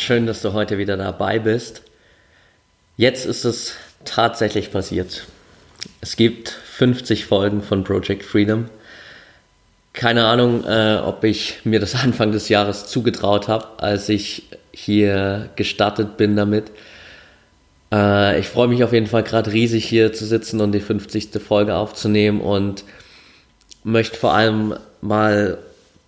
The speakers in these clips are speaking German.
schön, dass du heute wieder dabei bist. Jetzt ist es tatsächlich passiert. Es gibt 50 Folgen von Project Freedom. Keine Ahnung, äh, ob ich mir das Anfang des Jahres zugetraut habe, als ich hier gestartet bin damit. Äh, ich freue mich auf jeden Fall gerade riesig hier zu sitzen und die 50. Folge aufzunehmen und möchte vor allem mal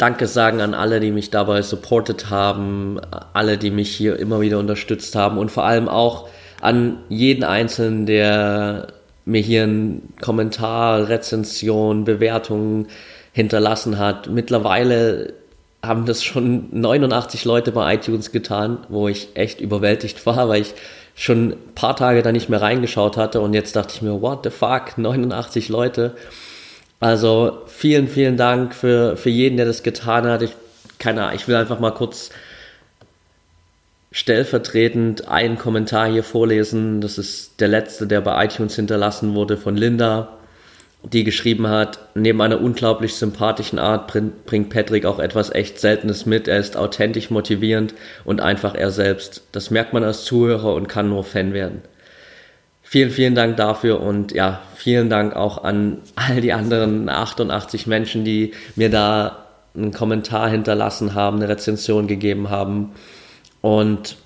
Danke sagen an alle, die mich dabei supportet haben, alle, die mich hier immer wieder unterstützt haben und vor allem auch an jeden Einzelnen, der mir hier einen Kommentar, Rezension, Bewertungen hinterlassen hat. Mittlerweile haben das schon 89 Leute bei iTunes getan, wo ich echt überwältigt war, weil ich schon ein paar Tage da nicht mehr reingeschaut hatte und jetzt dachte ich mir, what the fuck, 89 Leute. Also vielen, vielen Dank für, für jeden, der das getan hat. Ich, keine Ahnung, ich will einfach mal kurz stellvertretend einen Kommentar hier vorlesen. Das ist der letzte, der bei iTunes hinterlassen wurde von Linda, die geschrieben hat, neben einer unglaublich sympathischen Art bringt Patrick auch etwas echt Seltenes mit. Er ist authentisch motivierend und einfach er selbst. Das merkt man als Zuhörer und kann nur Fan werden. Vielen, vielen Dank dafür und ja, vielen Dank auch an all die anderen 88 Menschen, die mir da einen Kommentar hinterlassen haben, eine Rezension gegeben haben. Und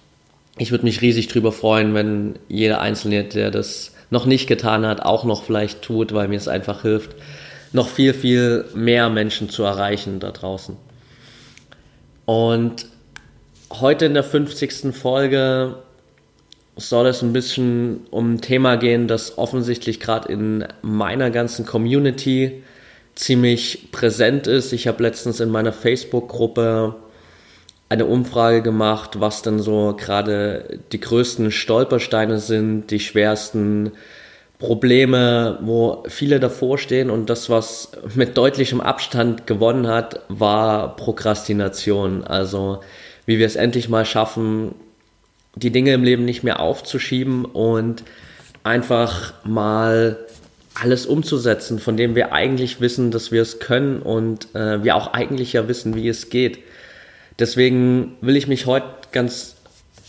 ich würde mich riesig drüber freuen, wenn jeder Einzelne, der das noch nicht getan hat, auch noch vielleicht tut, weil mir es einfach hilft, noch viel, viel mehr Menschen zu erreichen da draußen. Und heute in der 50. Folge soll es ein bisschen um ein Thema gehen, das offensichtlich gerade in meiner ganzen Community ziemlich präsent ist. Ich habe letztens in meiner Facebook-Gruppe eine Umfrage gemacht, was denn so gerade die größten Stolpersteine sind, die schwersten Probleme, wo viele davor stehen und das, was mit deutlichem Abstand gewonnen hat, war Prokrastination. Also wie wir es endlich mal schaffen, die Dinge im Leben nicht mehr aufzuschieben und einfach mal alles umzusetzen, von dem wir eigentlich wissen, dass wir es können und äh, wir auch eigentlich ja wissen, wie es geht. Deswegen will ich mich heute ganz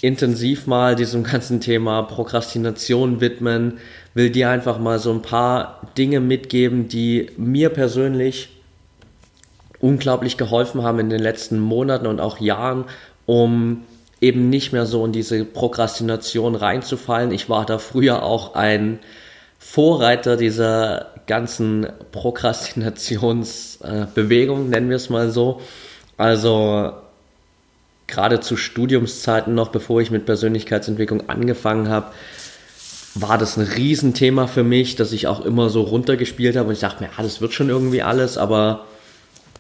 intensiv mal diesem ganzen Thema Prokrastination widmen, will dir einfach mal so ein paar Dinge mitgeben, die mir persönlich unglaublich geholfen haben in den letzten Monaten und auch Jahren, um eben nicht mehr so in diese Prokrastination reinzufallen. Ich war da früher auch ein Vorreiter dieser ganzen Prokrastinationsbewegung, nennen wir es mal so. Also gerade zu Studiumszeiten noch, bevor ich mit Persönlichkeitsentwicklung angefangen habe, war das ein Riesenthema für mich, dass ich auch immer so runtergespielt habe und ich dachte mir, ja, das wird schon irgendwie alles, aber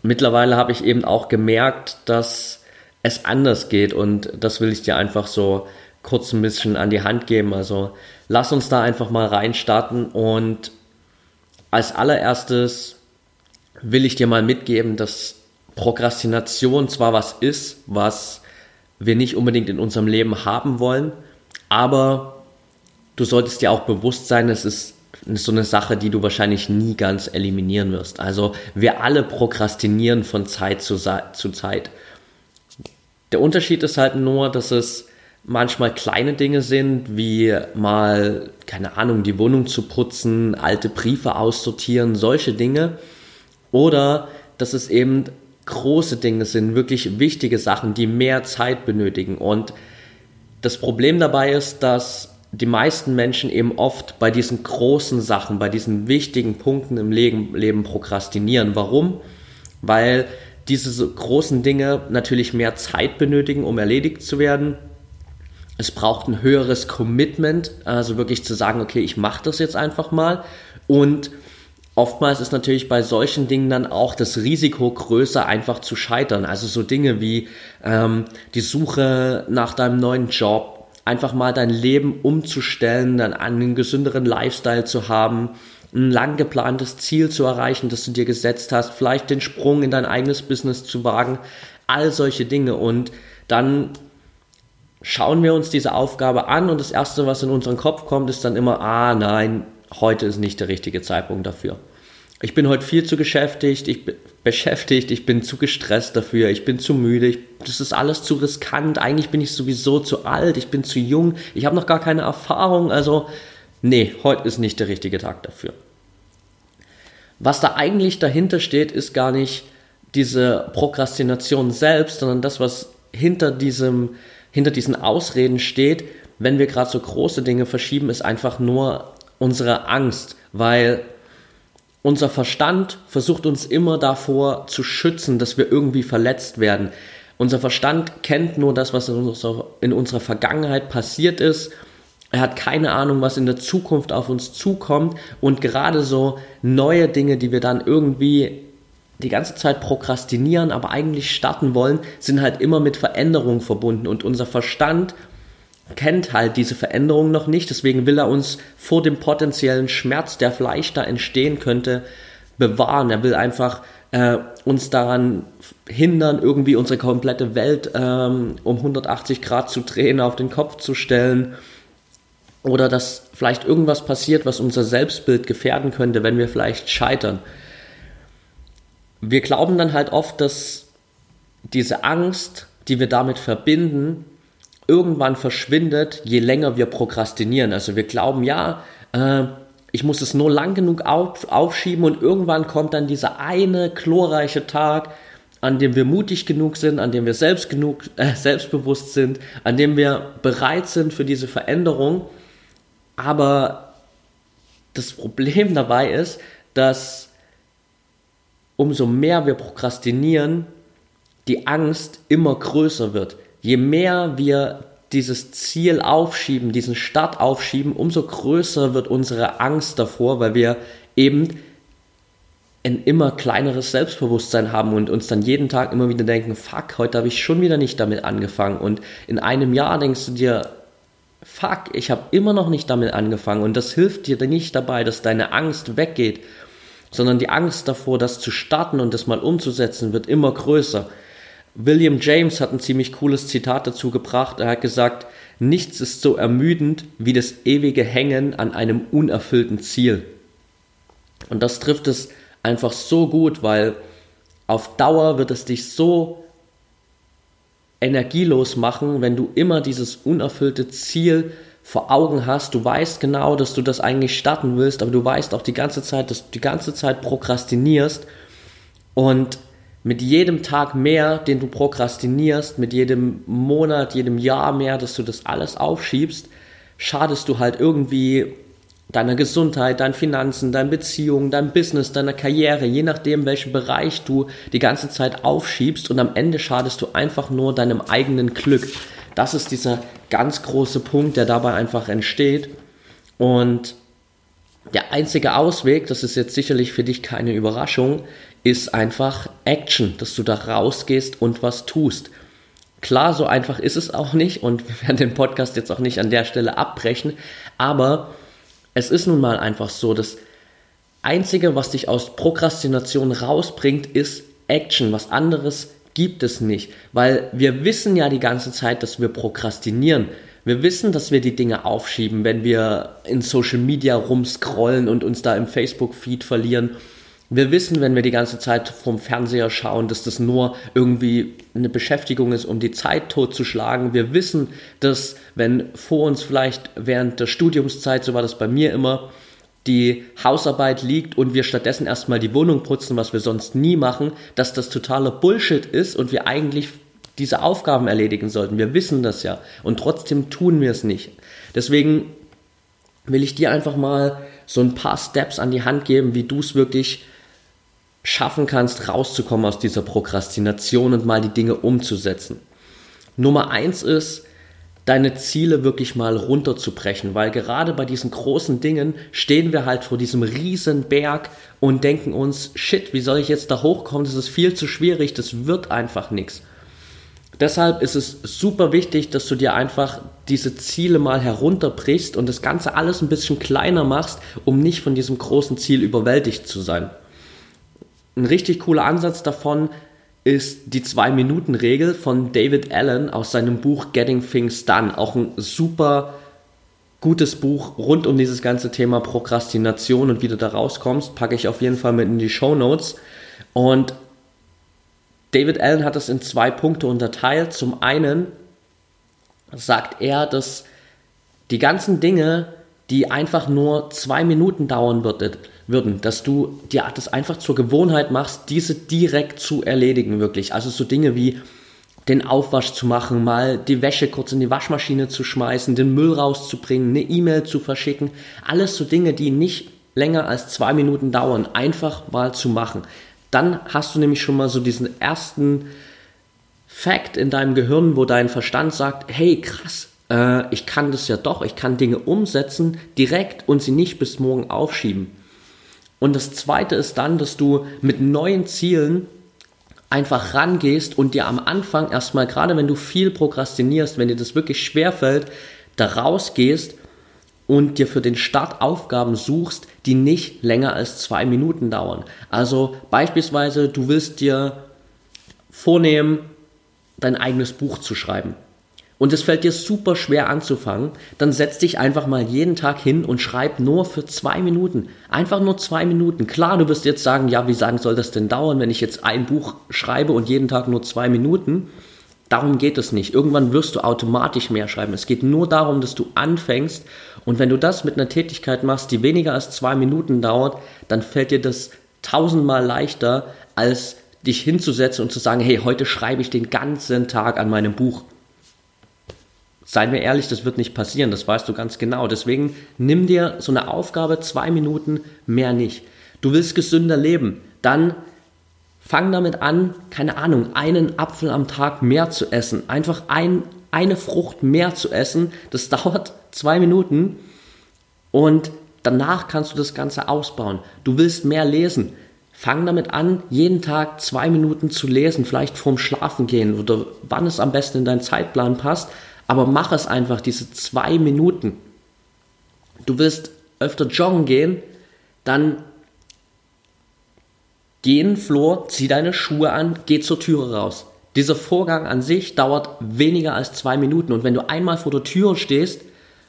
mittlerweile habe ich eben auch gemerkt, dass es anders geht und das will ich dir einfach so kurz ein bisschen an die Hand geben. Also lass uns da einfach mal reinstarten und als allererstes will ich dir mal mitgeben, dass Prokrastination zwar was ist, was wir nicht unbedingt in unserem Leben haben wollen, aber du solltest dir auch bewusst sein, es ist so eine Sache, die du wahrscheinlich nie ganz eliminieren wirst. Also wir alle prokrastinieren von Zeit zu, zu Zeit. Der Unterschied ist halt nur, dass es manchmal kleine Dinge sind, wie mal, keine Ahnung, die Wohnung zu putzen, alte Briefe aussortieren, solche Dinge. Oder dass es eben große Dinge sind, wirklich wichtige Sachen, die mehr Zeit benötigen. Und das Problem dabei ist, dass die meisten Menschen eben oft bei diesen großen Sachen, bei diesen wichtigen Punkten im Leben, Leben prokrastinieren. Warum? Weil diese großen Dinge natürlich mehr Zeit benötigen, um erledigt zu werden. Es braucht ein höheres Commitment, also wirklich zu sagen, okay, ich mache das jetzt einfach mal. Und oftmals ist natürlich bei solchen Dingen dann auch das Risiko größer, einfach zu scheitern. Also so Dinge wie ähm, die Suche nach deinem neuen Job, einfach mal dein Leben umzustellen, dann einen gesünderen Lifestyle zu haben, ein lang geplantes Ziel zu erreichen, das du dir gesetzt hast, vielleicht den Sprung in dein eigenes Business zu wagen, all solche Dinge. Und dann schauen wir uns diese Aufgabe an und das Erste, was in unseren Kopf kommt, ist dann immer, ah nein, heute ist nicht der richtige Zeitpunkt dafür. Ich bin heute viel zu beschäftigt, ich bin beschäftigt, ich bin zu gestresst dafür, ich bin zu müde, ich, das ist alles zu riskant, eigentlich bin ich sowieso zu alt, ich bin zu jung, ich habe noch gar keine Erfahrung, also nee, heute ist nicht der richtige Tag dafür. Was da eigentlich dahinter steht, ist gar nicht diese Prokrastination selbst, sondern das, was hinter diesem, hinter diesen Ausreden steht, wenn wir gerade so große Dinge verschieben, ist einfach nur unsere Angst, weil unser Verstand versucht uns immer davor zu schützen, dass wir irgendwie verletzt werden. Unser Verstand kennt nur das, was in unserer, in unserer Vergangenheit passiert ist. Er hat keine Ahnung, was in der Zukunft auf uns zukommt. Und gerade so neue Dinge, die wir dann irgendwie die ganze Zeit prokrastinieren, aber eigentlich starten wollen, sind halt immer mit Veränderungen verbunden. Und unser Verstand kennt halt diese Veränderung noch nicht, deswegen will er uns vor dem potenziellen Schmerz, der vielleicht da entstehen könnte, bewahren. Er will einfach äh, uns daran hindern, irgendwie unsere komplette Welt ähm, um 180 Grad zu drehen, auf den Kopf zu stellen. Oder dass vielleicht irgendwas passiert, was unser Selbstbild gefährden könnte, wenn wir vielleicht scheitern. Wir glauben dann halt oft, dass diese Angst, die wir damit verbinden, irgendwann verschwindet, je länger wir prokrastinieren. Also wir glauben, ja, äh, ich muss es nur lang genug auf, aufschieben und irgendwann kommt dann dieser eine glorreiche Tag, an dem wir mutig genug sind, an dem wir selbst genug, äh, selbstbewusst sind, an dem wir bereit sind für diese Veränderung. Aber das Problem dabei ist, dass umso mehr wir prokrastinieren, die Angst immer größer wird. Je mehr wir dieses Ziel aufschieben, diesen Start aufschieben, umso größer wird unsere Angst davor, weil wir eben ein immer kleineres Selbstbewusstsein haben und uns dann jeden Tag immer wieder denken, fuck, heute habe ich schon wieder nicht damit angefangen. Und in einem Jahr denkst du dir, fuck, ich habe immer noch nicht damit angefangen und das hilft dir nicht dabei, dass deine Angst weggeht, sondern die Angst davor, das zu starten und das mal umzusetzen, wird immer größer. William James hat ein ziemlich cooles Zitat dazu gebracht. Er hat gesagt, nichts ist so ermüdend wie das ewige Hängen an einem unerfüllten Ziel. Und das trifft es einfach so gut, weil auf Dauer wird es dich so energielos machen, wenn du immer dieses unerfüllte Ziel vor Augen hast. Du weißt genau, dass du das eigentlich starten willst, aber du weißt auch die ganze Zeit, dass du die ganze Zeit prokrastinierst und mit jedem Tag mehr, den du prokrastinierst, mit jedem Monat, jedem Jahr mehr, dass du das alles aufschiebst, schadest du halt irgendwie deiner Gesundheit, deinen Finanzen, deinen Beziehungen, deinem Business, deiner Karriere, je nachdem, welchen Bereich du die ganze Zeit aufschiebst und am Ende schadest du einfach nur deinem eigenen Glück. Das ist dieser ganz große Punkt, der dabei einfach entsteht. Und der einzige Ausweg, das ist jetzt sicherlich für dich keine Überraschung, ist einfach Action, dass du da rausgehst und was tust. Klar, so einfach ist es auch nicht und wir werden den Podcast jetzt auch nicht an der Stelle abbrechen, aber es ist nun mal einfach so, das Einzige, was dich aus Prokrastination rausbringt, ist Action. Was anderes gibt es nicht, weil wir wissen ja die ganze Zeit, dass wir prokrastinieren. Wir wissen, dass wir die Dinge aufschieben, wenn wir in Social Media rumscrollen und uns da im Facebook-Feed verlieren wir wissen, wenn wir die ganze Zeit vom Fernseher schauen, dass das nur irgendwie eine Beschäftigung ist, um die Zeit totzuschlagen. Wir wissen, dass wenn vor uns vielleicht während der Studiumszeit, so war das bei mir immer, die Hausarbeit liegt und wir stattdessen erstmal die Wohnung putzen, was wir sonst nie machen, dass das totaler Bullshit ist und wir eigentlich diese Aufgaben erledigen sollten. Wir wissen das ja und trotzdem tun wir es nicht. Deswegen will ich dir einfach mal so ein paar Steps an die Hand geben, wie du es wirklich schaffen kannst, rauszukommen aus dieser Prokrastination und mal die Dinge umzusetzen. Nummer eins ist, deine Ziele wirklich mal runterzubrechen, weil gerade bei diesen großen Dingen stehen wir halt vor diesem riesen Berg und denken uns, shit, wie soll ich jetzt da hochkommen? Das ist viel zu schwierig, das wird einfach nichts. Deshalb ist es super wichtig, dass du dir einfach diese Ziele mal herunterbrichst und das Ganze alles ein bisschen kleiner machst, um nicht von diesem großen Ziel überwältigt zu sein. Ein richtig cooler Ansatz davon ist die Zwei-Minuten-Regel von David Allen aus seinem Buch Getting Things Done. Auch ein super gutes Buch rund um dieses ganze Thema Prokrastination und wie du da rauskommst, packe ich auf jeden Fall mit in die Show Notes. Und David Allen hat es in zwei Punkte unterteilt. Zum einen sagt er, dass die ganzen Dinge, die einfach nur zwei Minuten dauern würden, dass du dir das einfach zur Gewohnheit machst, diese direkt zu erledigen, wirklich. Also so Dinge wie den Aufwasch zu machen, mal die Wäsche kurz in die Waschmaschine zu schmeißen, den Müll rauszubringen, eine E-Mail zu verschicken. Alles so Dinge, die nicht länger als zwei Minuten dauern, einfach mal zu machen dann hast du nämlich schon mal so diesen ersten Fact in deinem Gehirn, wo dein Verstand sagt, hey krass, äh, ich kann das ja doch, ich kann Dinge umsetzen direkt und sie nicht bis morgen aufschieben. Und das Zweite ist dann, dass du mit neuen Zielen einfach rangehst und dir am Anfang erstmal, gerade wenn du viel prokrastinierst, wenn dir das wirklich schwer fällt, da rausgehst und dir für den Start Aufgaben suchst, die nicht länger als zwei Minuten dauern. Also beispielsweise, du willst dir vornehmen, dein eigenes Buch zu schreiben. Und es fällt dir super schwer anzufangen, dann setz dich einfach mal jeden Tag hin und schreib nur für zwei Minuten. Einfach nur zwei Minuten. Klar, du wirst jetzt sagen, ja, wie sagen soll das denn dauern, wenn ich jetzt ein Buch schreibe und jeden Tag nur zwei Minuten? Darum geht es nicht. Irgendwann wirst du automatisch mehr schreiben. Es geht nur darum, dass du anfängst. Und wenn du das mit einer Tätigkeit machst, die weniger als zwei Minuten dauert, dann fällt dir das tausendmal leichter, als dich hinzusetzen und zu sagen, hey, heute schreibe ich den ganzen Tag an meinem Buch. Seien wir ehrlich, das wird nicht passieren, das weißt du ganz genau. Deswegen nimm dir so eine Aufgabe, zwei Minuten, mehr nicht. Du willst gesünder leben, dann Fang damit an, keine Ahnung, einen Apfel am Tag mehr zu essen. Einfach ein, eine Frucht mehr zu essen. Das dauert zwei Minuten und danach kannst du das Ganze ausbauen. Du willst mehr lesen. Fang damit an, jeden Tag zwei Minuten zu lesen, vielleicht vorm Schlafen gehen oder wann es am besten in deinen Zeitplan passt. Aber mach es einfach, diese zwei Minuten. Du willst öfter joggen gehen, dann Geh in den Flur, zieh deine Schuhe an, geh zur Türe raus. Dieser Vorgang an sich dauert weniger als zwei Minuten und wenn du einmal vor der Tür stehst,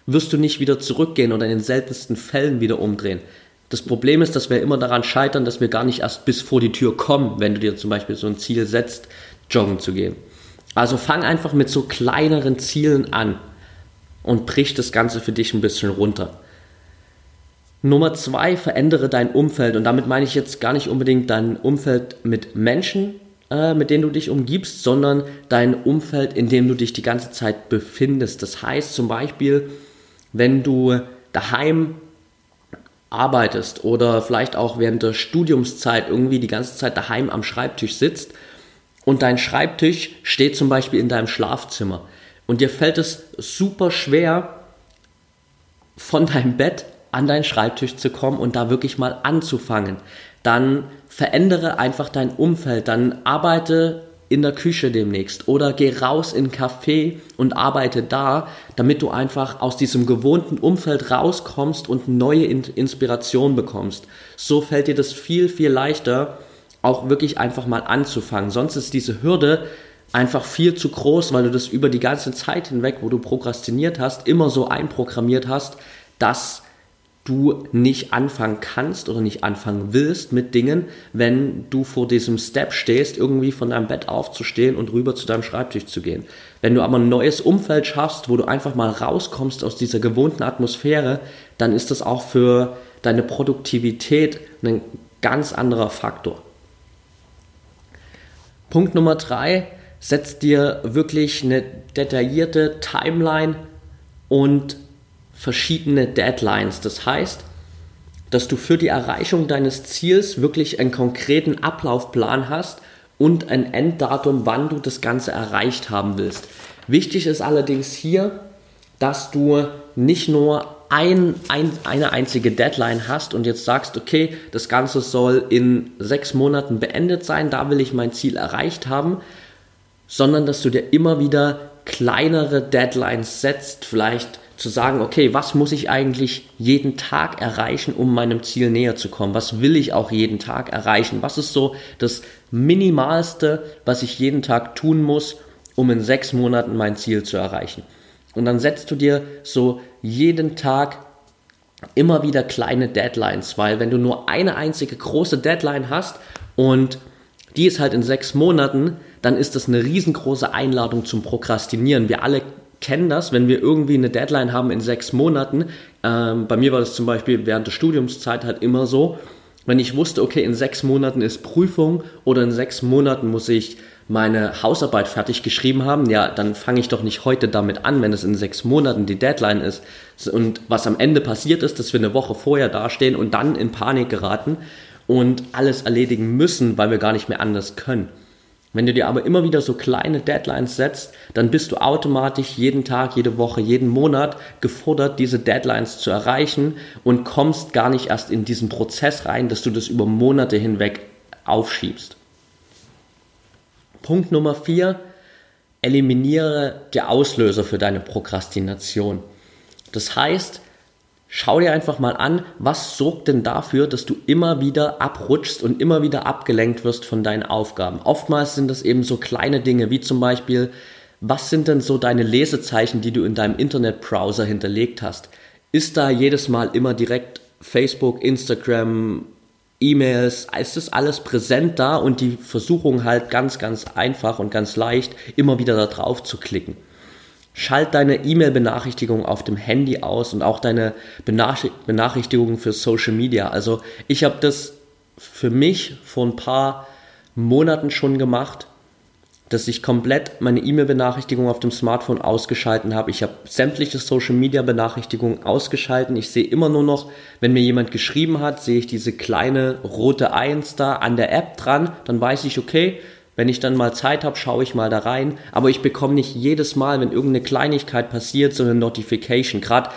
wirst du nicht wieder zurückgehen oder in den seltensten Fällen wieder umdrehen. Das Problem ist, dass wir immer daran scheitern, dass wir gar nicht erst bis vor die Tür kommen, wenn du dir zum Beispiel so ein Ziel setzt, joggen zu gehen. Also fang einfach mit so kleineren Zielen an und brich das Ganze für dich ein bisschen runter. Nummer zwei, verändere dein Umfeld. Und damit meine ich jetzt gar nicht unbedingt dein Umfeld mit Menschen, äh, mit denen du dich umgibst, sondern dein Umfeld, in dem du dich die ganze Zeit befindest. Das heißt zum Beispiel, wenn du daheim arbeitest oder vielleicht auch während der Studiumszeit irgendwie die ganze Zeit daheim am Schreibtisch sitzt und dein Schreibtisch steht zum Beispiel in deinem Schlafzimmer und dir fällt es super schwer, von deinem Bett an deinen Schreibtisch zu kommen und da wirklich mal anzufangen. Dann verändere einfach dein Umfeld, dann arbeite in der Küche demnächst oder geh raus in ein Café und arbeite da, damit du einfach aus diesem gewohnten Umfeld rauskommst und neue Inspiration bekommst. So fällt dir das viel, viel leichter, auch wirklich einfach mal anzufangen. Sonst ist diese Hürde einfach viel zu groß, weil du das über die ganze Zeit hinweg, wo du prokrastiniert hast, immer so einprogrammiert hast, dass du nicht anfangen kannst oder nicht anfangen willst mit Dingen, wenn du vor diesem Step stehst, irgendwie von deinem Bett aufzustehen und rüber zu deinem Schreibtisch zu gehen. Wenn du aber ein neues Umfeld schaffst, wo du einfach mal rauskommst aus dieser gewohnten Atmosphäre, dann ist das auch für deine Produktivität ein ganz anderer Faktor. Punkt Nummer drei, setz dir wirklich eine detaillierte Timeline und verschiedene Deadlines. Das heißt, dass du für die Erreichung deines Ziels wirklich einen konkreten Ablaufplan hast und ein Enddatum, wann du das Ganze erreicht haben willst. Wichtig ist allerdings hier, dass du nicht nur ein, ein, eine einzige Deadline hast und jetzt sagst, okay, das Ganze soll in sechs Monaten beendet sein, da will ich mein Ziel erreicht haben, sondern dass du dir immer wieder kleinere Deadlines setzt, vielleicht zu sagen, okay, was muss ich eigentlich jeden Tag erreichen, um meinem Ziel näher zu kommen? Was will ich auch jeden Tag erreichen? Was ist so das Minimalste, was ich jeden Tag tun muss, um in sechs Monaten mein Ziel zu erreichen? Und dann setzt du dir so jeden Tag immer wieder kleine Deadlines, weil wenn du nur eine einzige große Deadline hast und die ist halt in sechs Monaten, dann ist das eine riesengroße Einladung zum Prokrastinieren. Wir alle kennen das, wenn wir irgendwie eine Deadline haben in sechs Monaten. Ähm, bei mir war das zum Beispiel während der Studiumszeit halt immer so, wenn ich wusste, okay, in sechs Monaten ist Prüfung oder in sechs Monaten muss ich meine Hausarbeit fertig geschrieben haben, ja, dann fange ich doch nicht heute damit an, wenn es in sechs Monaten die Deadline ist. Und was am Ende passiert ist, dass wir eine Woche vorher dastehen und dann in Panik geraten und alles erledigen müssen, weil wir gar nicht mehr anders können. Wenn du dir aber immer wieder so kleine Deadlines setzt, dann bist du automatisch jeden Tag, jede Woche, jeden Monat gefordert, diese Deadlines zu erreichen und kommst gar nicht erst in diesen Prozess rein, dass du das über Monate hinweg aufschiebst. Punkt Nummer vier, eliminiere die Auslöser für deine Prokrastination. Das heißt, schau dir einfach mal an, was sorgt denn dafür, dass du immer wieder abrutschst und immer wieder abgelenkt wirst von deinen Aufgaben. Oftmals sind das eben so kleine Dinge, wie zum Beispiel, was sind denn so deine Lesezeichen, die du in deinem Internetbrowser hinterlegt hast? Ist da jedes Mal immer direkt Facebook, Instagram, E-Mails, es ist alles präsent da und die Versuchung halt ganz, ganz einfach und ganz leicht, immer wieder da drauf zu klicken. Schalt deine E-Mail-Benachrichtigung auf dem Handy aus und auch deine Benachrichtigungen für Social Media. Also ich habe das für mich vor ein paar Monaten schon gemacht dass ich komplett meine E-Mail-Benachrichtigung auf dem Smartphone ausgeschalten habe. Ich habe sämtliche Social-Media-Benachrichtigungen ausgeschalten. Ich sehe immer nur noch, wenn mir jemand geschrieben hat, sehe ich diese kleine rote Eins da an der App dran. Dann weiß ich, okay, wenn ich dann mal Zeit habe, schaue ich mal da rein. Aber ich bekomme nicht jedes Mal, wenn irgendeine Kleinigkeit passiert, so eine Notification. Gerade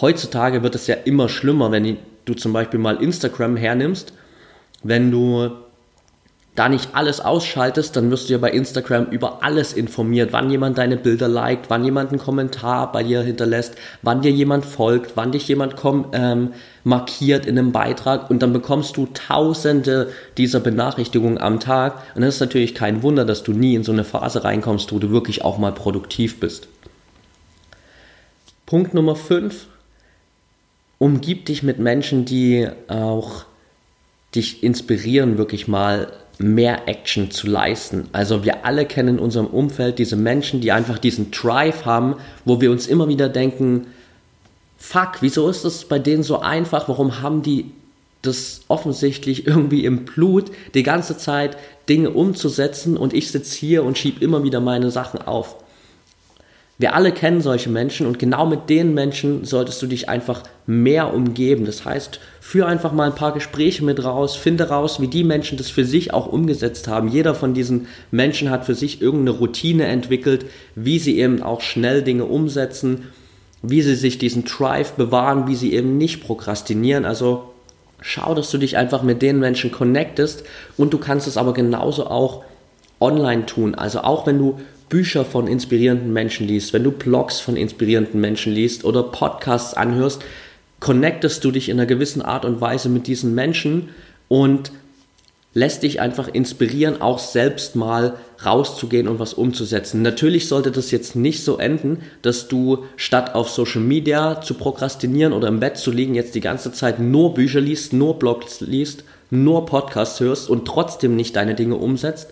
heutzutage wird es ja immer schlimmer, wenn du zum Beispiel mal Instagram hernimmst. Wenn du da nicht alles ausschaltest, dann wirst du ja bei Instagram über alles informiert, wann jemand deine Bilder liked, wann jemand einen Kommentar bei dir hinterlässt, wann dir jemand folgt, wann dich jemand komm, ähm, markiert in einem Beitrag und dann bekommst du tausende dieser Benachrichtigungen am Tag und das ist natürlich kein Wunder, dass du nie in so eine Phase reinkommst, wo du wirklich auch mal produktiv bist. Punkt Nummer 5. Umgib dich mit Menschen, die auch dich inspirieren, wirklich mal mehr Action zu leisten. Also wir alle kennen in unserem Umfeld diese Menschen, die einfach diesen Drive haben, wo wir uns immer wieder denken, fuck, wieso ist das bei denen so einfach? Warum haben die das offensichtlich irgendwie im Blut, die ganze Zeit Dinge umzusetzen und ich sitze hier und schiebe immer wieder meine Sachen auf. Wir alle kennen solche Menschen und genau mit den Menschen solltest du dich einfach mehr umgeben. Das heißt, führ einfach mal ein paar Gespräche mit raus, finde raus, wie die Menschen das für sich auch umgesetzt haben. Jeder von diesen Menschen hat für sich irgendeine Routine entwickelt, wie sie eben auch schnell Dinge umsetzen, wie sie sich diesen Drive bewahren, wie sie eben nicht prokrastinieren. Also schau, dass du dich einfach mit den Menschen connectest und du kannst es aber genauso auch online tun. Also auch wenn du Bücher von inspirierenden Menschen liest, wenn du Blogs von inspirierenden Menschen liest oder Podcasts anhörst, connectest du dich in einer gewissen Art und Weise mit diesen Menschen und lässt dich einfach inspirieren, auch selbst mal rauszugehen und was umzusetzen. Natürlich sollte das jetzt nicht so enden, dass du statt auf Social Media zu prokrastinieren oder im Bett zu liegen, jetzt die ganze Zeit nur Bücher liest, nur Blogs liest, nur Podcasts hörst und trotzdem nicht deine Dinge umsetzt,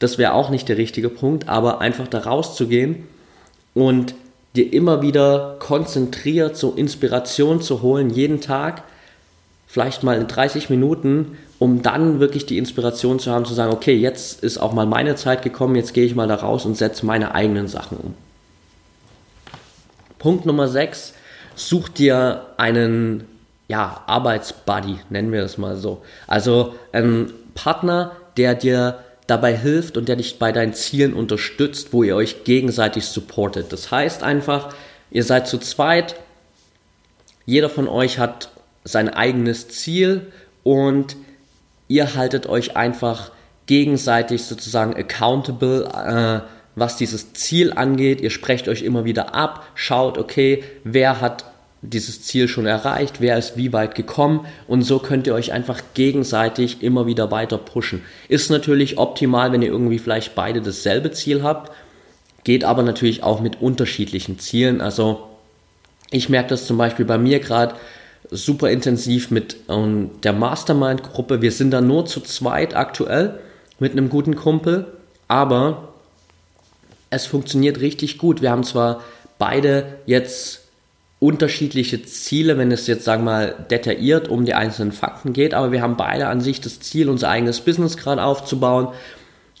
das wäre auch nicht der richtige Punkt, aber einfach da rauszugehen und dir immer wieder konzentriert so Inspiration zu holen, jeden Tag, vielleicht mal in 30 Minuten, um dann wirklich die Inspiration zu haben, zu sagen, okay, jetzt ist auch mal meine Zeit gekommen, jetzt gehe ich mal da raus und setze meine eigenen Sachen um. Punkt Nummer 6, such dir einen ja, Arbeitsbuddy, nennen wir das mal so. Also einen Partner, der dir dabei hilft und der dich bei deinen Zielen unterstützt, wo ihr euch gegenseitig supportet. Das heißt einfach, ihr seid zu zweit, jeder von euch hat sein eigenes Ziel und ihr haltet euch einfach gegenseitig sozusagen accountable, äh, was dieses Ziel angeht. Ihr sprecht euch immer wieder ab, schaut, okay, wer hat dieses Ziel schon erreicht, wer ist wie weit gekommen und so könnt ihr euch einfach gegenseitig immer wieder weiter pushen. Ist natürlich optimal, wenn ihr irgendwie vielleicht beide dasselbe Ziel habt, geht aber natürlich auch mit unterschiedlichen Zielen. Also ich merke das zum Beispiel bei mir gerade super intensiv mit ähm, der Mastermind-Gruppe. Wir sind da nur zu zweit aktuell mit einem guten Kumpel, aber es funktioniert richtig gut. Wir haben zwar beide jetzt unterschiedliche Ziele, wenn es jetzt, sagen wir mal, detailliert um die einzelnen Fakten geht, aber wir haben beide an sich das Ziel, unser eigenes Business gerade aufzubauen,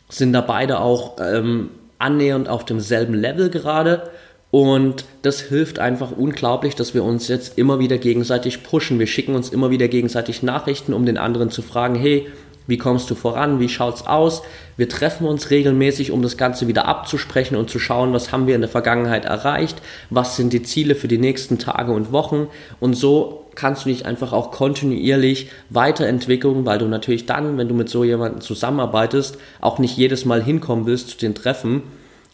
sind da beide auch ähm, annähernd auf demselben Level gerade und das hilft einfach unglaublich, dass wir uns jetzt immer wieder gegenseitig pushen. Wir schicken uns immer wieder gegenseitig Nachrichten, um den anderen zu fragen, hey, wie kommst du voran? Wie schaut's aus? Wir treffen uns regelmäßig, um das Ganze wieder abzusprechen und zu schauen, was haben wir in der Vergangenheit erreicht? Was sind die Ziele für die nächsten Tage und Wochen? Und so kannst du dich einfach auch kontinuierlich weiterentwickeln, weil du natürlich dann, wenn du mit so jemandem zusammenarbeitest, auch nicht jedes Mal hinkommen willst zu den Treffen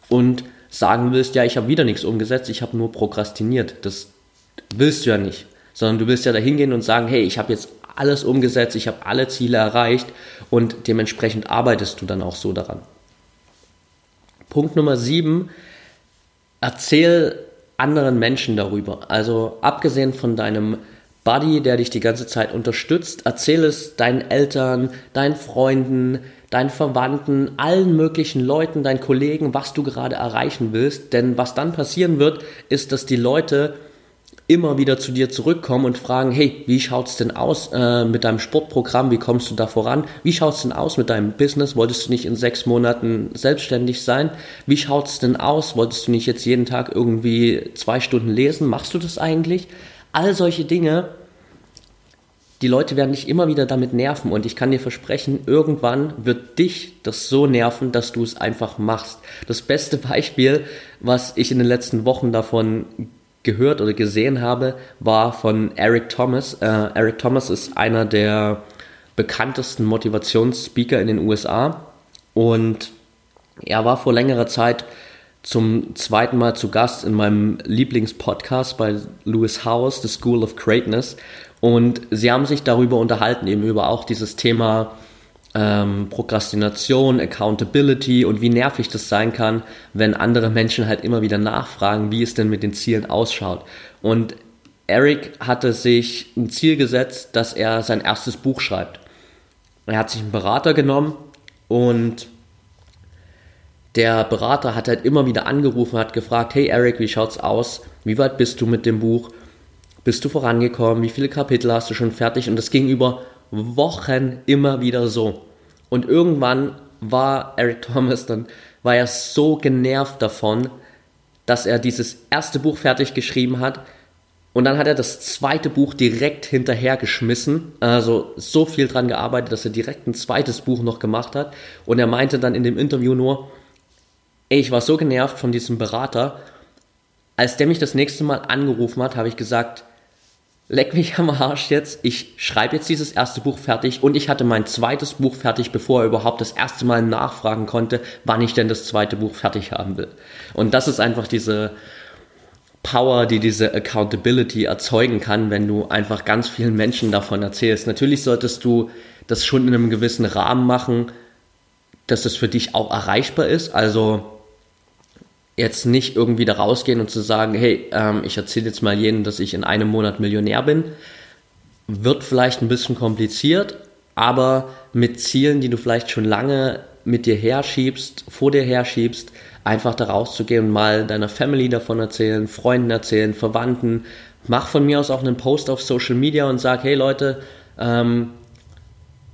und sagen willst, ja, ich habe wieder nichts umgesetzt, ich habe nur prokrastiniert. Das willst du ja nicht, sondern du willst ja da hingehen und sagen, hey, ich habe jetzt alles umgesetzt, ich habe alle Ziele erreicht und dementsprechend arbeitest du dann auch so daran. Punkt Nummer sieben, erzähl anderen Menschen darüber. Also abgesehen von deinem Buddy, der dich die ganze Zeit unterstützt, erzähl es deinen Eltern, deinen Freunden, deinen Verwandten, allen möglichen Leuten, deinen Kollegen, was du gerade erreichen willst. Denn was dann passieren wird, ist, dass die Leute immer wieder zu dir zurückkommen und fragen, hey, wie schaut's denn aus äh, mit deinem Sportprogramm? Wie kommst du da voran? Wie schaut's denn aus mit deinem Business? Wolltest du nicht in sechs Monaten selbstständig sein? Wie schaut's denn aus? Wolltest du nicht jetzt jeden Tag irgendwie zwei Stunden lesen? Machst du das eigentlich? All solche Dinge. Die Leute werden dich immer wieder damit nerven und ich kann dir versprechen, irgendwann wird dich das so nerven, dass du es einfach machst. Das beste Beispiel, was ich in den letzten Wochen davon gehört oder gesehen habe, war von Eric Thomas. Äh, Eric Thomas ist einer der bekanntesten Motivationsspeaker in den USA und er war vor längerer Zeit zum zweiten Mal zu Gast in meinem Lieblingspodcast bei Lewis House, The School of Greatness. Und sie haben sich darüber unterhalten, eben über auch dieses Thema ähm, Prokrastination, Accountability und wie nervig das sein kann, wenn andere Menschen halt immer wieder nachfragen, wie es denn mit den Zielen ausschaut. Und Eric hatte sich ein Ziel gesetzt, dass er sein erstes Buch schreibt. Er hat sich einen Berater genommen und der Berater hat halt immer wieder angerufen, hat gefragt, hey Eric, wie schaut's aus? Wie weit bist du mit dem Buch? Bist du vorangekommen? Wie viele Kapitel hast du schon fertig? Und das ging über Wochen immer wieder so. Und irgendwann war Eric Thomas dann, war er so genervt davon, dass er dieses erste Buch fertig geschrieben hat. Und dann hat er das zweite Buch direkt hinterhergeschmissen. Also so viel dran gearbeitet, dass er direkt ein zweites Buch noch gemacht hat. Und er meinte dann in dem Interview nur, ich war so genervt von diesem Berater. Als der mich das nächste Mal angerufen hat, habe ich gesagt, leck mich am Arsch jetzt, ich schreibe jetzt dieses erste Buch fertig und ich hatte mein zweites Buch fertig, bevor er überhaupt das erste Mal nachfragen konnte, wann ich denn das zweite Buch fertig haben will. Und das ist einfach diese Power, die diese Accountability erzeugen kann, wenn du einfach ganz vielen Menschen davon erzählst. Natürlich solltest du das schon in einem gewissen Rahmen machen, dass es für dich auch erreichbar ist. Also jetzt nicht irgendwie da rausgehen und zu sagen, hey, ähm, ich erzähle jetzt mal jenen, dass ich in einem Monat Millionär bin, wird vielleicht ein bisschen kompliziert, aber mit Zielen, die du vielleicht schon lange mit dir herschiebst, vor dir herschiebst, einfach da rauszugehen und mal deiner Family davon erzählen, Freunden erzählen, Verwandten. Mach von mir aus auch einen Post auf Social Media und sag, hey Leute, ähm,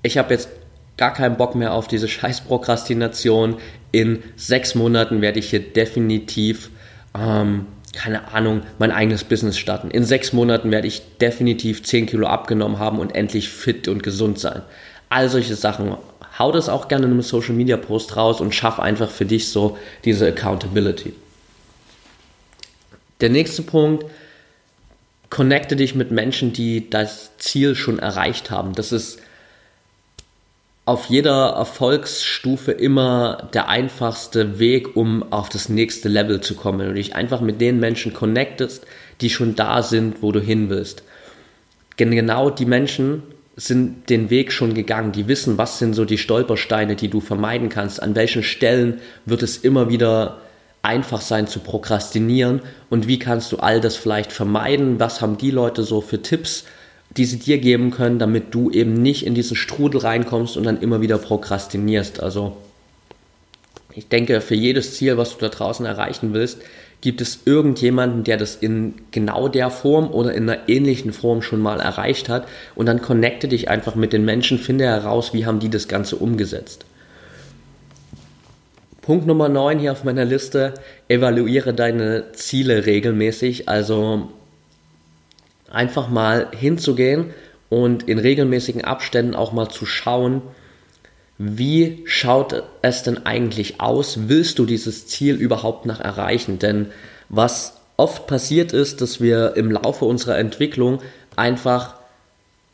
ich habe jetzt gar keinen Bock mehr auf diese scheiß Prokrastination. In sechs Monaten werde ich hier definitiv, ähm, keine Ahnung, mein eigenes Business starten. In sechs Monaten werde ich definitiv 10 Kilo abgenommen haben und endlich fit und gesund sein. All solche Sachen hau das auch gerne in einem Social Media Post raus und schaff einfach für dich so diese Accountability. Der nächste Punkt, connecte dich mit Menschen, die das Ziel schon erreicht haben. Das ist auf jeder Erfolgsstufe immer der einfachste Weg, um auf das nächste Level zu kommen. Wenn du dich einfach mit den Menschen connectest, die schon da sind, wo du hin willst. Genau die Menschen sind den Weg schon gegangen. Die wissen, was sind so die Stolpersteine, die du vermeiden kannst. An welchen Stellen wird es immer wieder einfach sein zu prokrastinieren und wie kannst du all das vielleicht vermeiden? Was haben die Leute so für Tipps? Die sie dir geben können, damit du eben nicht in diesen Strudel reinkommst und dann immer wieder prokrastinierst. Also ich denke, für jedes Ziel, was du da draußen erreichen willst, gibt es irgendjemanden, der das in genau der Form oder in einer ähnlichen Form schon mal erreicht hat und dann connecte dich einfach mit den Menschen, finde heraus, wie haben die das Ganze umgesetzt. Punkt Nummer 9 hier auf meiner Liste, evaluiere deine Ziele regelmäßig. Also einfach mal hinzugehen und in regelmäßigen Abständen auch mal zu schauen, wie schaut es denn eigentlich aus? Willst du dieses Ziel überhaupt noch erreichen? Denn was oft passiert ist, dass wir im Laufe unserer Entwicklung einfach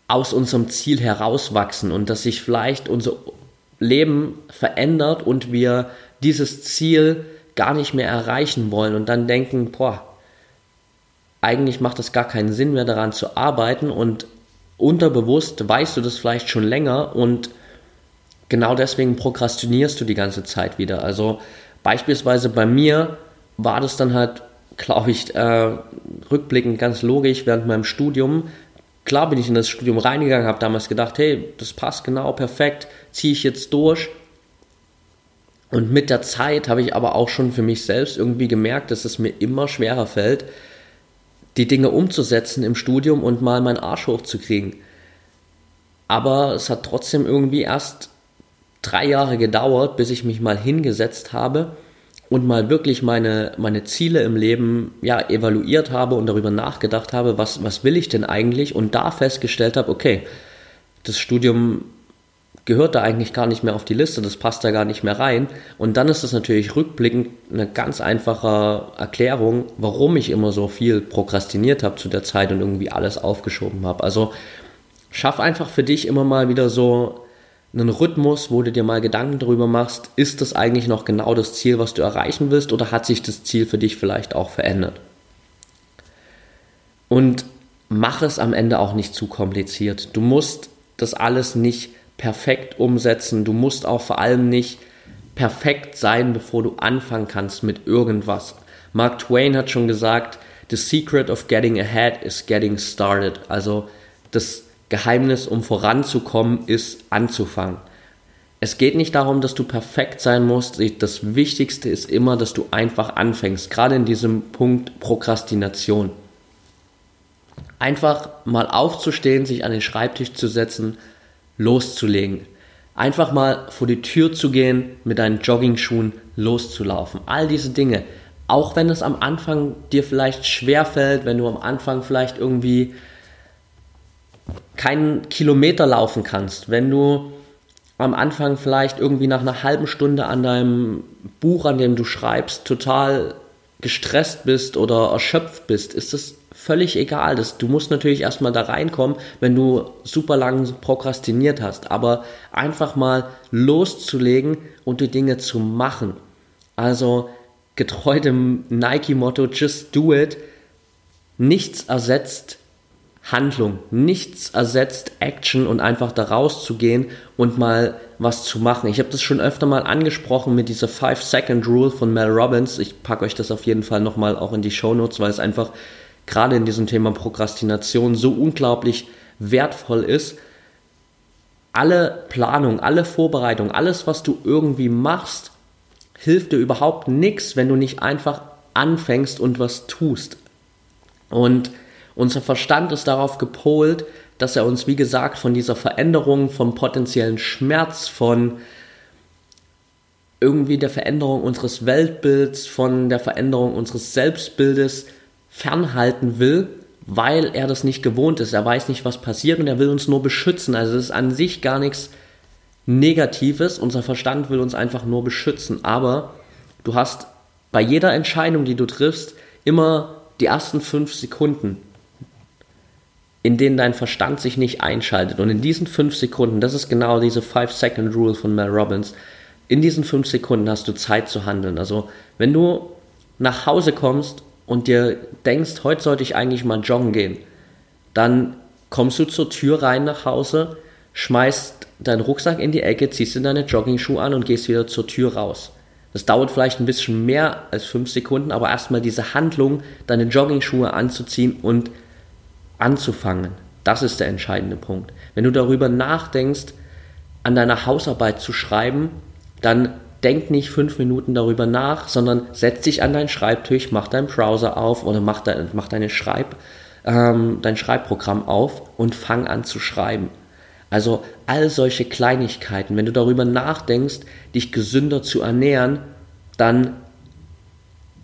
aus unserem Ziel herauswachsen und dass sich vielleicht unser Leben verändert und wir dieses Ziel gar nicht mehr erreichen wollen und dann denken, boah, eigentlich macht es gar keinen Sinn mehr daran zu arbeiten und unterbewusst weißt du das vielleicht schon länger und genau deswegen prokrastinierst du die ganze Zeit wieder. Also beispielsweise bei mir war das dann halt, glaube ich, äh, rückblickend ganz logisch während meinem Studium. Klar bin ich in das Studium reingegangen, habe damals gedacht, hey, das passt genau perfekt, ziehe ich jetzt durch. Und mit der Zeit habe ich aber auch schon für mich selbst irgendwie gemerkt, dass es mir immer schwerer fällt, die Dinge umzusetzen im Studium und mal meinen Arsch hochzukriegen. Aber es hat trotzdem irgendwie erst drei Jahre gedauert, bis ich mich mal hingesetzt habe und mal wirklich meine, meine Ziele im Leben ja, evaluiert habe und darüber nachgedacht habe, was, was will ich denn eigentlich und da festgestellt habe, okay, das Studium gehört da eigentlich gar nicht mehr auf die Liste, das passt da gar nicht mehr rein. Und dann ist es natürlich rückblickend eine ganz einfache Erklärung, warum ich immer so viel prokrastiniert habe zu der Zeit und irgendwie alles aufgeschoben habe. Also schaff einfach für dich immer mal wieder so einen Rhythmus, wo du dir mal Gedanken darüber machst, ist das eigentlich noch genau das Ziel, was du erreichen willst oder hat sich das Ziel für dich vielleicht auch verändert? Und mach es am Ende auch nicht zu kompliziert. Du musst das alles nicht perfekt umsetzen. Du musst auch vor allem nicht perfekt sein, bevor du anfangen kannst mit irgendwas. Mark Twain hat schon gesagt, The secret of getting ahead is getting started. Also das Geheimnis, um voranzukommen, ist anzufangen. Es geht nicht darum, dass du perfekt sein musst. Das Wichtigste ist immer, dass du einfach anfängst. Gerade in diesem Punkt Prokrastination. Einfach mal aufzustehen, sich an den Schreibtisch zu setzen, loszulegen. Einfach mal vor die Tür zu gehen, mit deinen Jogging-Schuhen loszulaufen. All diese Dinge. Auch wenn es am Anfang dir vielleicht schwer fällt, wenn du am Anfang vielleicht irgendwie keinen Kilometer laufen kannst, wenn du am Anfang vielleicht irgendwie nach einer halben Stunde an deinem Buch, an dem du schreibst, total gestresst bist oder erschöpft bist, ist es völlig egal. Das, du musst natürlich erstmal da reinkommen, wenn du super lang prokrastiniert hast. Aber einfach mal loszulegen und die Dinge zu machen. Also getreu dem Nike-Motto Just Do It. Nichts ersetzt Handlung, nichts ersetzt Action und einfach da rauszugehen und mal was zu machen. Ich habe das schon öfter mal angesprochen mit dieser 5-Second-Rule von Mel Robbins. Ich packe euch das auf jeden Fall nochmal auch in die Show Notes, weil es einfach gerade in diesem Thema Prokrastination so unglaublich wertvoll ist. Alle Planung, alle Vorbereitung, alles, was du irgendwie machst, hilft dir überhaupt nichts, wenn du nicht einfach anfängst und was tust. Und unser Verstand ist darauf gepolt, dass er uns, wie gesagt, von dieser Veränderung, vom potenziellen Schmerz, von irgendwie der Veränderung unseres Weltbilds, von der Veränderung unseres Selbstbildes fernhalten will, weil er das nicht gewohnt ist. Er weiß nicht, was passiert und er will uns nur beschützen. Also es ist an sich gar nichts Negatives. Unser Verstand will uns einfach nur beschützen. Aber du hast bei jeder Entscheidung, die du triffst, immer die ersten fünf Sekunden, in denen dein Verstand sich nicht einschaltet. Und in diesen fünf Sekunden, das ist genau diese Five-Second-Rule von Mel Robbins, in diesen fünf Sekunden hast du Zeit zu handeln. Also wenn du nach Hause kommst und dir denkst, heute sollte ich eigentlich mal joggen gehen, dann kommst du zur Tür rein nach Hause, schmeißt deinen Rucksack in die Ecke, ziehst dir deine Jogging-Schuhe an und gehst wieder zur Tür raus. Das dauert vielleicht ein bisschen mehr als fünf Sekunden, aber erstmal diese Handlung, deine Jogging-Schuhe anzuziehen und anzufangen. Das ist der entscheidende Punkt. Wenn du darüber nachdenkst, an deiner Hausarbeit zu schreiben, dann denk nicht fünf Minuten darüber nach, sondern setz dich an deinen Schreibtisch, mach deinen Browser auf oder mach, dein, mach deine Schreib, ähm, dein Schreibprogramm auf und fang an zu schreiben. Also all solche Kleinigkeiten, wenn du darüber nachdenkst, dich gesünder zu ernähren, dann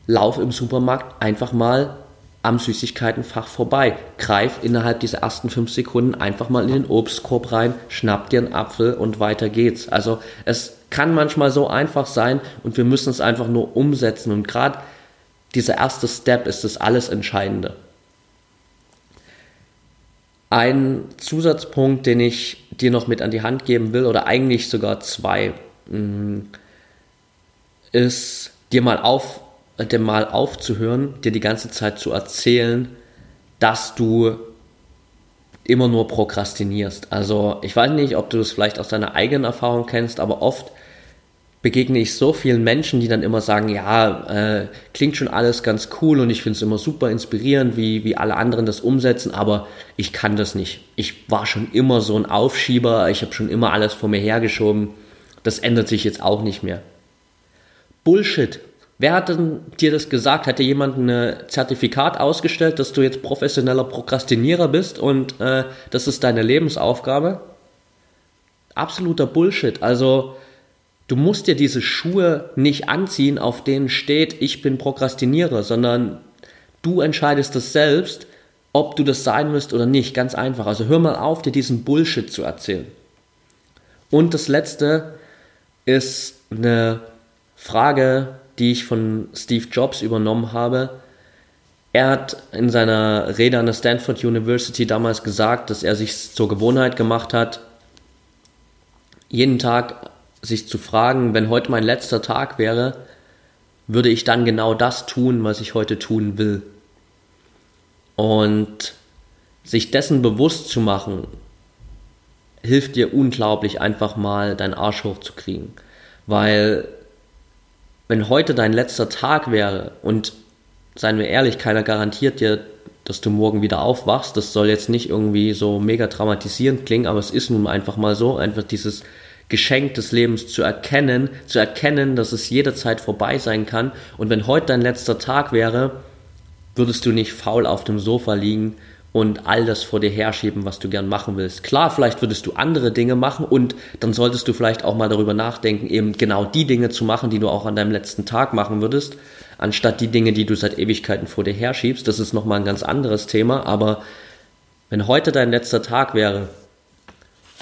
lauf im Supermarkt einfach mal am Süßigkeitenfach vorbei. Greif innerhalb dieser ersten fünf Sekunden einfach mal in den Obstkorb rein, schnapp dir einen Apfel und weiter geht's. Also es kann manchmal so einfach sein und wir müssen es einfach nur umsetzen und gerade dieser erste Step ist das alles Entscheidende. Ein Zusatzpunkt, den ich dir noch mit an die Hand geben will, oder eigentlich sogar zwei, mm, ist dir mal auf, dir mal aufzuhören, dir die ganze Zeit zu erzählen, dass du immer nur prokrastinierst. Also ich weiß nicht, ob du das vielleicht aus deiner eigenen Erfahrung kennst, aber oft begegne ich so vielen Menschen, die dann immer sagen, ja, äh, klingt schon alles ganz cool und ich finde es immer super inspirierend, wie, wie alle anderen das umsetzen, aber ich kann das nicht. Ich war schon immer so ein Aufschieber, ich habe schon immer alles vor mir hergeschoben. Das ändert sich jetzt auch nicht mehr. Bullshit. Wer hat denn dir das gesagt? Hat dir jemand ein Zertifikat ausgestellt, dass du jetzt professioneller Prokrastinierer bist und äh, das ist deine Lebensaufgabe? Absoluter Bullshit. Also Du musst dir diese Schuhe nicht anziehen, auf denen steht, ich bin Prokrastinierer, sondern du entscheidest das selbst, ob du das sein wirst oder nicht. Ganz einfach. Also hör mal auf, dir diesen Bullshit zu erzählen. Und das letzte ist eine Frage, die ich von Steve Jobs übernommen habe. Er hat in seiner Rede an der Stanford University damals gesagt, dass er sich zur Gewohnheit gemacht hat, jeden Tag sich zu fragen, wenn heute mein letzter Tag wäre, würde ich dann genau das tun, was ich heute tun will. Und sich dessen bewusst zu machen, hilft dir unglaublich einfach mal deinen Arsch hochzukriegen. Weil wenn heute dein letzter Tag wäre und seien wir ehrlich, keiner garantiert dir, dass du morgen wieder aufwachst. Das soll jetzt nicht irgendwie so mega traumatisierend klingen, aber es ist nun einfach mal so, einfach dieses Geschenk des Lebens zu erkennen, zu erkennen, dass es jederzeit vorbei sein kann. Und wenn heute dein letzter Tag wäre, würdest du nicht faul auf dem Sofa liegen und all das vor dir herschieben, was du gern machen willst. Klar, vielleicht würdest du andere Dinge machen und dann solltest du vielleicht auch mal darüber nachdenken, eben genau die Dinge zu machen, die du auch an deinem letzten Tag machen würdest, anstatt die Dinge, die du seit Ewigkeiten vor dir herschiebst. Das ist nochmal ein ganz anderes Thema, aber wenn heute dein letzter Tag wäre,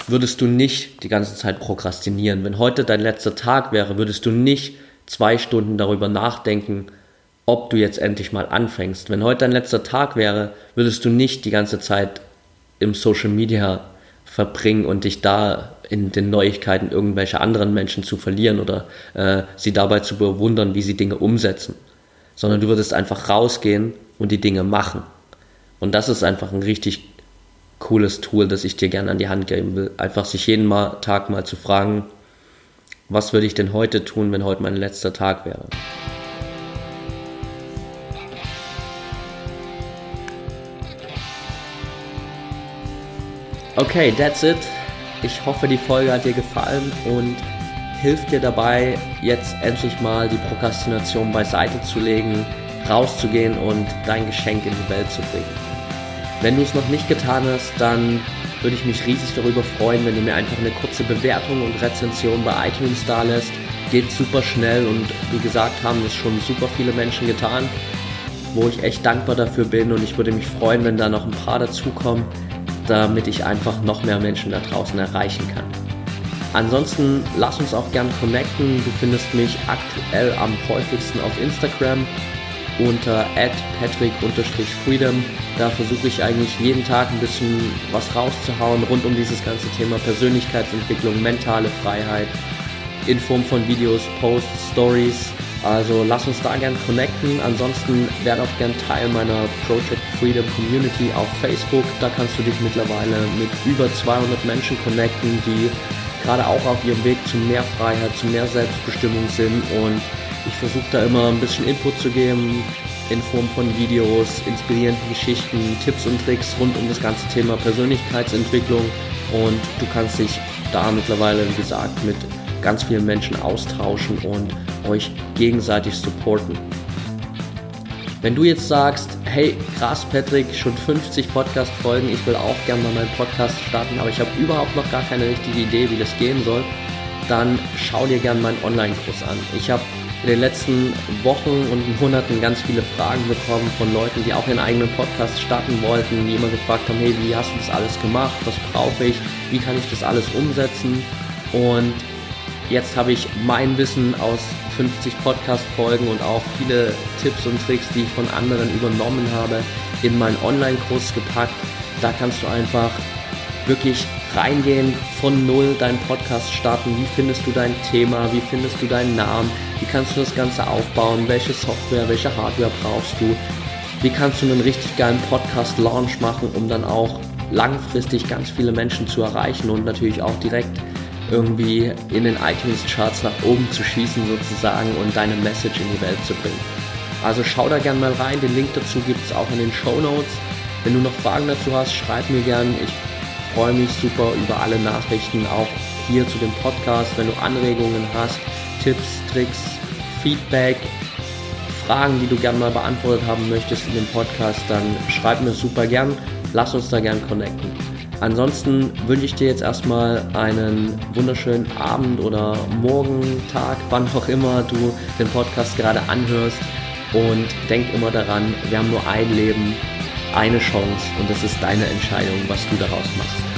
würdest du nicht die ganze Zeit prokrastinieren. Wenn heute dein letzter Tag wäre, würdest du nicht zwei Stunden darüber nachdenken, ob du jetzt endlich mal anfängst. Wenn heute dein letzter Tag wäre, würdest du nicht die ganze Zeit im Social Media verbringen und dich da in den Neuigkeiten irgendwelche anderen Menschen zu verlieren oder äh, sie dabei zu bewundern, wie sie Dinge umsetzen. Sondern du würdest einfach rausgehen und die Dinge machen. Und das ist einfach ein richtig cooles Tool, das ich dir gerne an die Hand geben will. Einfach sich jeden mal, Tag mal zu fragen, was würde ich denn heute tun, wenn heute mein letzter Tag wäre. Okay, that's it. Ich hoffe, die Folge hat dir gefallen und hilft dir dabei, jetzt endlich mal die Prokrastination beiseite zu legen, rauszugehen und dein Geschenk in die Welt zu bringen. Wenn du es noch nicht getan hast, dann würde ich mich riesig darüber freuen, wenn du mir einfach eine kurze Bewertung und Rezension bei iTunes da lässt. Geht super schnell und wie gesagt haben es schon super viele Menschen getan, wo ich echt dankbar dafür bin und ich würde mich freuen, wenn da noch ein paar dazukommen, damit ich einfach noch mehr Menschen da draußen erreichen kann. Ansonsten lass uns auch gern connecten. Du findest mich aktuell am häufigsten auf Instagram unter patrick-freedom. Da versuche ich eigentlich jeden Tag ein bisschen was rauszuhauen rund um dieses ganze Thema Persönlichkeitsentwicklung, mentale Freiheit in Form von Videos, Posts, Stories. Also lass uns da gern connecten. Ansonsten werde auch gern Teil meiner Project Freedom Community auf Facebook. Da kannst du dich mittlerweile mit über 200 Menschen connecten, die gerade auch auf ihrem Weg zu mehr Freiheit, zu mehr Selbstbestimmung sind und ich versuche da immer ein bisschen Input zu geben in Form von Videos, inspirierenden Geschichten, Tipps und Tricks rund um das ganze Thema Persönlichkeitsentwicklung und du kannst dich da mittlerweile, wie gesagt, mit ganz vielen Menschen austauschen und euch gegenseitig supporten. Wenn du jetzt sagst, hey, krass Patrick, schon 50 Podcast-Folgen, ich will auch gerne mal meinen Podcast starten, aber ich habe überhaupt noch gar keine richtige Idee, wie das gehen soll, dann schau dir gerne meinen Online-Kurs an. Ich habe in den letzten Wochen und Monaten ganz viele Fragen bekommen von Leuten, die auch ihren eigenen Podcast starten wollten, die immer gefragt haben, hey, wie hast du das alles gemacht? Was brauche ich? Wie kann ich das alles umsetzen? Und jetzt habe ich mein Wissen aus 50 Podcast-Folgen und auch viele Tipps und Tricks, die ich von anderen übernommen habe, in meinen Online-Kurs gepackt. Da kannst du einfach wirklich reingehen, von null deinen Podcast starten. Wie findest du dein Thema? Wie findest du deinen Namen? Wie kannst du das Ganze aufbauen? Welche Software, welche Hardware brauchst du? Wie kannst du einen richtig geilen Podcast-Launch machen, um dann auch langfristig ganz viele Menschen zu erreichen und natürlich auch direkt irgendwie in den iTunes-Charts nach oben zu schießen sozusagen und deine Message in die Welt zu bringen. Also schau da gerne mal rein, den Link dazu gibt es auch in den Show Notes. Wenn du noch Fragen dazu hast, schreib mir gerne. Ich freue mich super über alle Nachrichten, auch hier zu dem Podcast. Wenn du Anregungen hast, Tipps, Tricks, Feedback, Fragen, die du gerne mal beantwortet haben möchtest in dem Podcast, dann schreib mir super gern. Lass uns da gern connecten. Ansonsten wünsche ich dir jetzt erstmal einen wunderschönen Abend oder Morgen, Tag, wann auch immer du den Podcast gerade anhörst. Und denk immer daran, wir haben nur ein Leben, eine Chance und das ist deine Entscheidung, was du daraus machst.